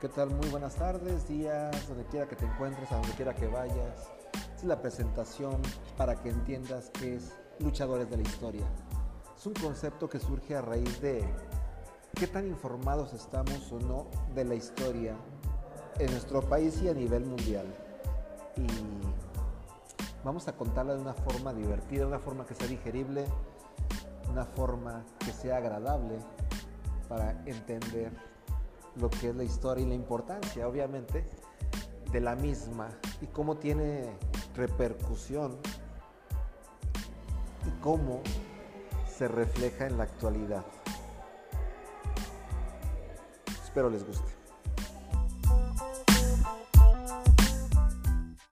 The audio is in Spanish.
¿Qué tal? Muy buenas tardes, días, donde quiera que te encuentres, a donde quiera que vayas. es la presentación para que entiendas qué es luchadores de la historia. Es un concepto que surge a raíz de qué tan informados estamos o no de la historia en nuestro país y a nivel mundial. Y vamos a contarla de una forma divertida, una forma que sea digerible, una forma que sea agradable para entender lo que es la historia y la importancia, obviamente, de la misma y cómo tiene repercusión y cómo se refleja en la actualidad. Espero les guste.